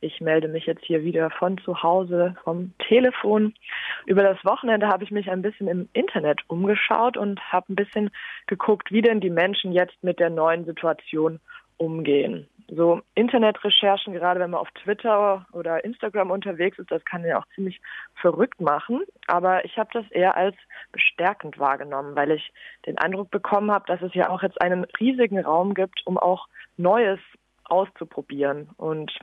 Ich melde mich jetzt hier wieder von zu Hause vom Telefon. Über das Wochenende habe ich mich ein bisschen im Internet umgeschaut und habe ein bisschen geguckt, wie denn die Menschen jetzt mit der neuen Situation umgehen. So Internetrecherchen, gerade wenn man auf Twitter oder Instagram unterwegs ist, das kann ja auch ziemlich verrückt machen. Aber ich habe das eher als bestärkend wahrgenommen, weil ich den Eindruck bekommen habe, dass es ja auch jetzt einen riesigen Raum gibt, um auch Neues auszuprobieren. Und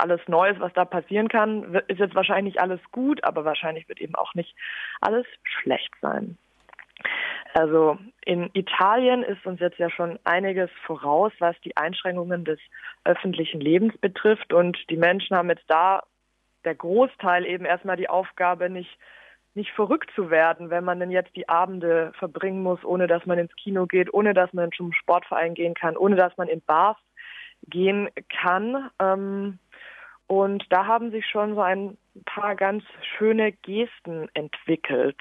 alles Neues, was da passieren kann, ist jetzt wahrscheinlich nicht alles gut, aber wahrscheinlich wird eben auch nicht alles schlecht sein. Also in Italien ist uns jetzt ja schon einiges voraus, was die Einschränkungen des öffentlichen Lebens betrifft. Und die Menschen haben jetzt da der Großteil eben erstmal die Aufgabe, nicht, nicht verrückt zu werden, wenn man denn jetzt die Abende verbringen muss, ohne dass man ins Kino geht, ohne dass man zum Sportverein gehen kann, ohne dass man in Bars gehen kann. Ähm, und da haben sich schon so ein paar ganz schöne Gesten entwickelt.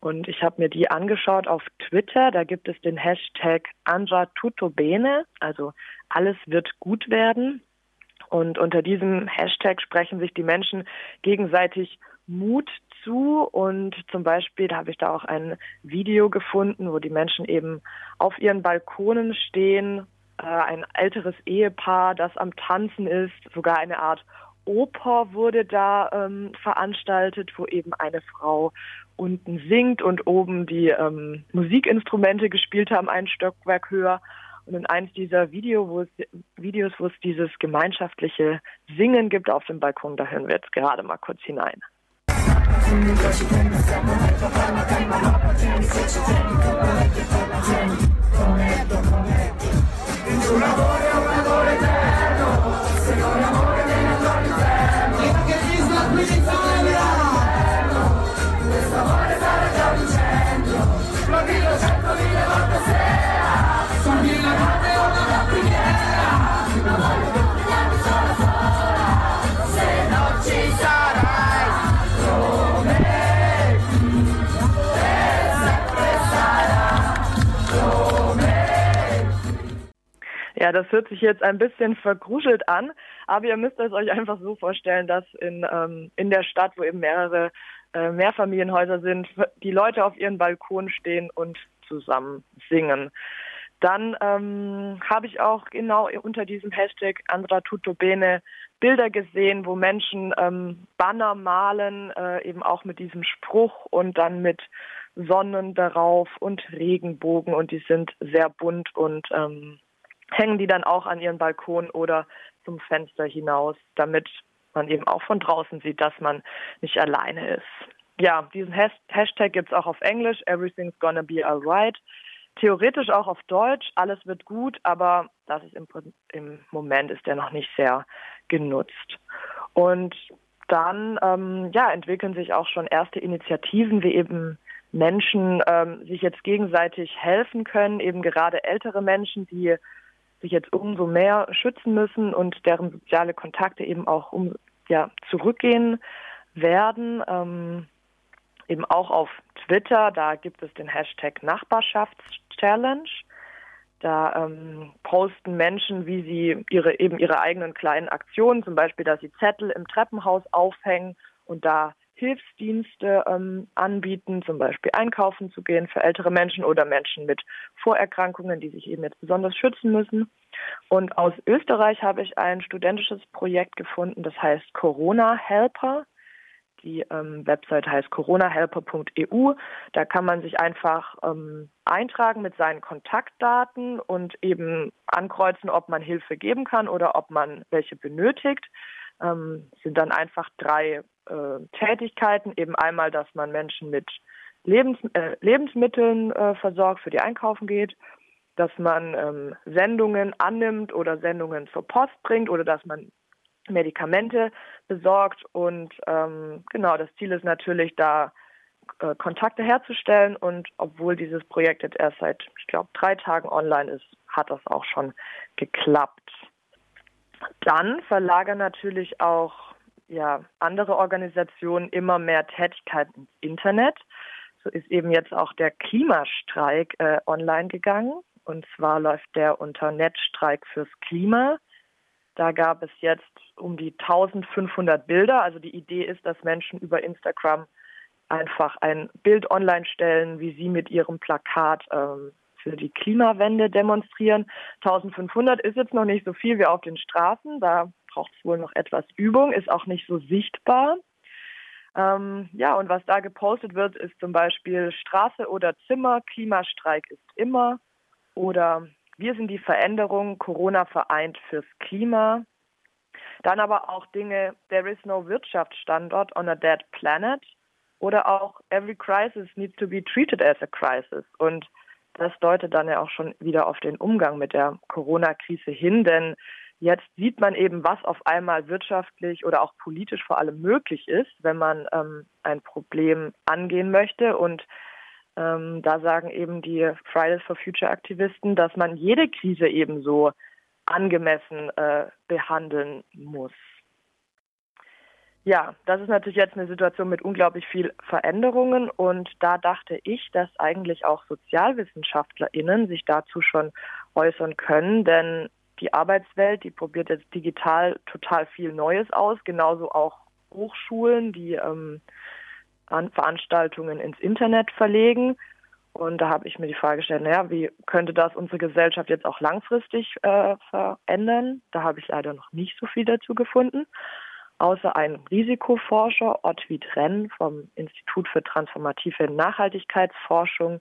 Und ich habe mir die angeschaut auf Twitter. Da gibt es den Hashtag Andra Tutto Bene, also alles wird gut werden. Und unter diesem Hashtag sprechen sich die Menschen gegenseitig Mut zu. Und zum Beispiel habe ich da auch ein Video gefunden, wo die Menschen eben auf ihren Balkonen stehen äh, ein älteres Ehepaar, das am Tanzen ist, sogar eine Art Oper wurde da ähm, veranstaltet, wo eben eine Frau unten singt und oben die ähm, Musikinstrumente gespielt haben, ein Stockwerk höher. Und in eins dieser Video, wo es, Videos, wo es dieses gemeinschaftliche Singen gibt auf dem Balkon, da hören wir jetzt gerade mal kurz hinein. Un Ja, das hört sich jetzt ein bisschen vergruschelt an, aber ihr müsst es euch einfach so vorstellen, dass in, ähm, in der Stadt, wo eben mehrere äh, Mehrfamilienhäuser sind, die Leute auf ihren Balkonen stehen und zusammen singen. Dann ähm, habe ich auch genau unter diesem Hashtag Andra Tutto Bene Bilder gesehen, wo Menschen ähm, Banner malen, äh, eben auch mit diesem Spruch und dann mit Sonnen darauf und Regenbogen und die sind sehr bunt und ähm, hängen die dann auch an ihren Balkon oder zum Fenster hinaus, damit man eben auch von draußen sieht, dass man nicht alleine ist. Ja, diesen Hashtag gibt es auch auf Englisch, Everything's Gonna Be Alright. Theoretisch auch auf Deutsch, alles wird gut, aber das ist im, im Moment ist der noch nicht sehr genutzt. Und dann ähm, ja, entwickeln sich auch schon erste Initiativen, wie eben Menschen ähm, sich jetzt gegenseitig helfen können, eben gerade ältere Menschen, die sich jetzt umso mehr schützen müssen und deren soziale Kontakte eben auch um, ja, zurückgehen werden. Ähm, eben auch auf Twitter, da gibt es den Hashtag Nachbarschaftschallenge. Da ähm, posten Menschen, wie sie ihre eben ihre eigenen kleinen Aktionen, zum Beispiel, dass sie Zettel im Treppenhaus aufhängen und da Hilfsdienste ähm, anbieten, zum Beispiel einkaufen zu gehen für ältere Menschen oder Menschen mit Vorerkrankungen, die sich eben jetzt besonders schützen müssen. Und aus Österreich habe ich ein studentisches Projekt gefunden, das heißt Corona Helper. Die ähm, Website heißt coronahelper.eu. Da kann man sich einfach ähm, eintragen mit seinen Kontaktdaten und eben ankreuzen, ob man Hilfe geben kann oder ob man welche benötigt. Ähm, sind dann einfach drei äh, Tätigkeiten. Eben einmal, dass man Menschen mit Lebens äh, Lebensmitteln äh, versorgt, für die einkaufen geht, dass man ähm, Sendungen annimmt oder Sendungen zur Post bringt oder dass man Medikamente besorgt. Und ähm, genau, das Ziel ist natürlich da, äh, Kontakte herzustellen. Und obwohl dieses Projekt jetzt erst seit, ich glaube, drei Tagen online ist, hat das auch schon geklappt. Dann verlagern natürlich auch ja, andere Organisationen immer mehr Tätigkeit ins Internet. So ist eben jetzt auch der Klimastreik äh, online gegangen. Und zwar läuft der unter Netzstreik fürs Klima. Da gab es jetzt um die 1500 Bilder. Also die Idee ist, dass Menschen über Instagram einfach ein Bild online stellen, wie sie mit ihrem Plakat ähm, für die Klimawende demonstrieren. 1500 ist jetzt noch nicht so viel wie auf den Straßen. Da braucht es wohl noch etwas Übung, ist auch nicht so sichtbar. Ähm, ja, und was da gepostet wird, ist zum Beispiel Straße oder Zimmer, Klimastreik ist immer oder wir sind die Veränderung, Corona vereint fürs Klima. Dann aber auch Dinge, there is no Wirtschaftsstandort on a dead planet oder auch every crisis needs to be treated as a crisis. Und das deutet dann ja auch schon wieder auf den Umgang mit der Corona-Krise hin, denn jetzt sieht man eben, was auf einmal wirtschaftlich oder auch politisch vor allem möglich ist, wenn man ähm, ein Problem angehen möchte. Und ähm, da sagen eben die Fridays for Future Aktivisten, dass man jede Krise ebenso angemessen äh, behandeln muss. Ja, das ist natürlich jetzt eine Situation mit unglaublich viel Veränderungen. Und da dachte ich, dass eigentlich auch SozialwissenschaftlerInnen sich dazu schon äußern können, denn die Arbeitswelt, die probiert jetzt digital total viel Neues aus, genauso auch Hochschulen, die ähm, an Veranstaltungen ins Internet verlegen. Und da habe ich mir die Frage gestellt, naja, wie könnte das unsere Gesellschaft jetzt auch langfristig äh, verändern? Da habe ich leider noch nicht so viel dazu gefunden außer ein Risikoforscher, Ottwid Renn vom Institut für transformative Nachhaltigkeitsforschung,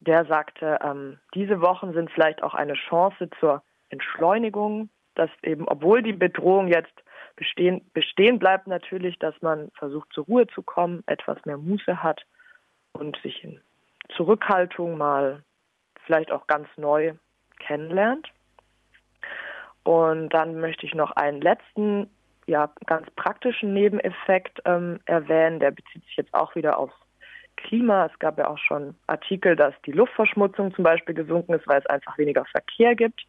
der sagte, ähm, diese Wochen sind vielleicht auch eine Chance zur Entschleunigung, dass eben, obwohl die Bedrohung jetzt bestehen, bestehen bleibt, natürlich, dass man versucht, zur Ruhe zu kommen, etwas mehr Muße hat und sich in Zurückhaltung mal vielleicht auch ganz neu kennenlernt. Und dann möchte ich noch einen letzten ja, ganz praktischen Nebeneffekt ähm, erwähnen. Der bezieht sich jetzt auch wieder aufs Klima. Es gab ja auch schon Artikel, dass die Luftverschmutzung zum Beispiel gesunken ist, weil es einfach weniger Verkehr gibt.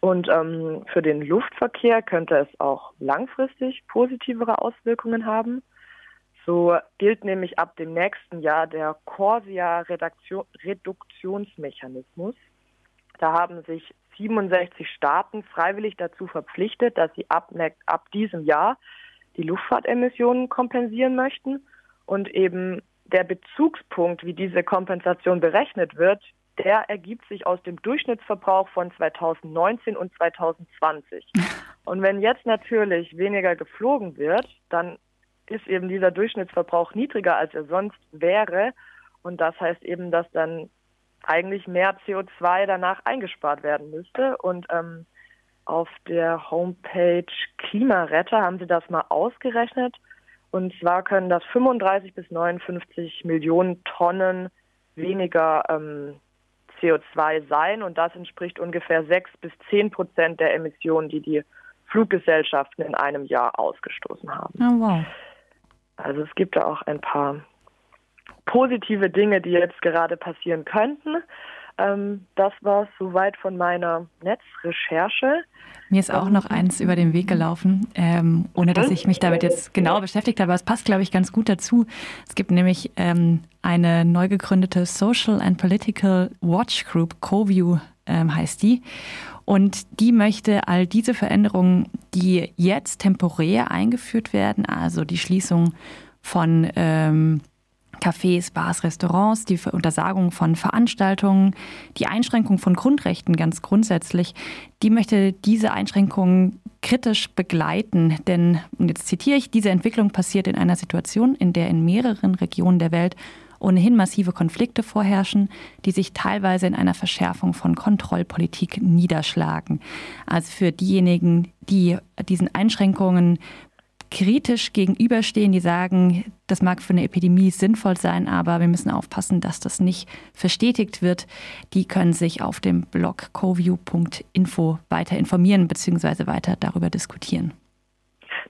Und ähm, für den Luftverkehr könnte es auch langfristig positivere Auswirkungen haben. So gilt nämlich ab dem nächsten Jahr der Corsia-Reduktionsmechanismus. Da haben sich 67 Staaten freiwillig dazu verpflichtet, dass sie ab, ab diesem Jahr die Luftfahrtemissionen kompensieren möchten. Und eben der Bezugspunkt, wie diese Kompensation berechnet wird, der ergibt sich aus dem Durchschnittsverbrauch von 2019 und 2020. Und wenn jetzt natürlich weniger geflogen wird, dann ist eben dieser Durchschnittsverbrauch niedriger, als er sonst wäre. Und das heißt eben, dass dann eigentlich mehr CO2 danach eingespart werden müsste. Und ähm, auf der Homepage Klimaretter haben sie das mal ausgerechnet. Und zwar können das 35 bis 59 Millionen Tonnen weniger ähm, CO2 sein. Und das entspricht ungefähr 6 bis 10 Prozent der Emissionen, die die Fluggesellschaften in einem Jahr ausgestoßen haben. Oh, wow. Also es gibt da auch ein paar positive Dinge, die jetzt gerade passieren könnten. Ähm, das war soweit von meiner Netzrecherche. Mir ist auch noch eins über den Weg gelaufen, ähm, ohne dass ich mich damit jetzt genau beschäftigt habe. Es passt, glaube ich, ganz gut dazu. Es gibt nämlich ähm, eine neu gegründete Social and Political Watch Group, CoView ähm, heißt die. Und die möchte all diese Veränderungen, die jetzt temporär eingeführt werden, also die Schließung von ähm, Cafés, Bars, Restaurants, die Untersagung von Veranstaltungen, die Einschränkung von Grundrechten ganz grundsätzlich, die möchte diese Einschränkungen kritisch begleiten. Denn, und jetzt zitiere ich, diese Entwicklung passiert in einer Situation, in der in mehreren Regionen der Welt ohnehin massive Konflikte vorherrschen, die sich teilweise in einer Verschärfung von Kontrollpolitik niederschlagen. Also für diejenigen, die diesen Einschränkungen kritisch gegenüberstehen, die sagen, das mag für eine Epidemie sinnvoll sein, aber wir müssen aufpassen, dass das nicht verstetigt wird. Die können sich auf dem Blog coview.info weiter informieren bzw. weiter darüber diskutieren.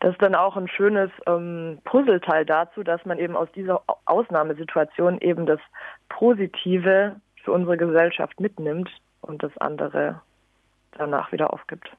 Das ist dann auch ein schönes ähm, Puzzleteil dazu, dass man eben aus dieser Ausnahmesituation eben das Positive für unsere Gesellschaft mitnimmt und das andere danach wieder aufgibt.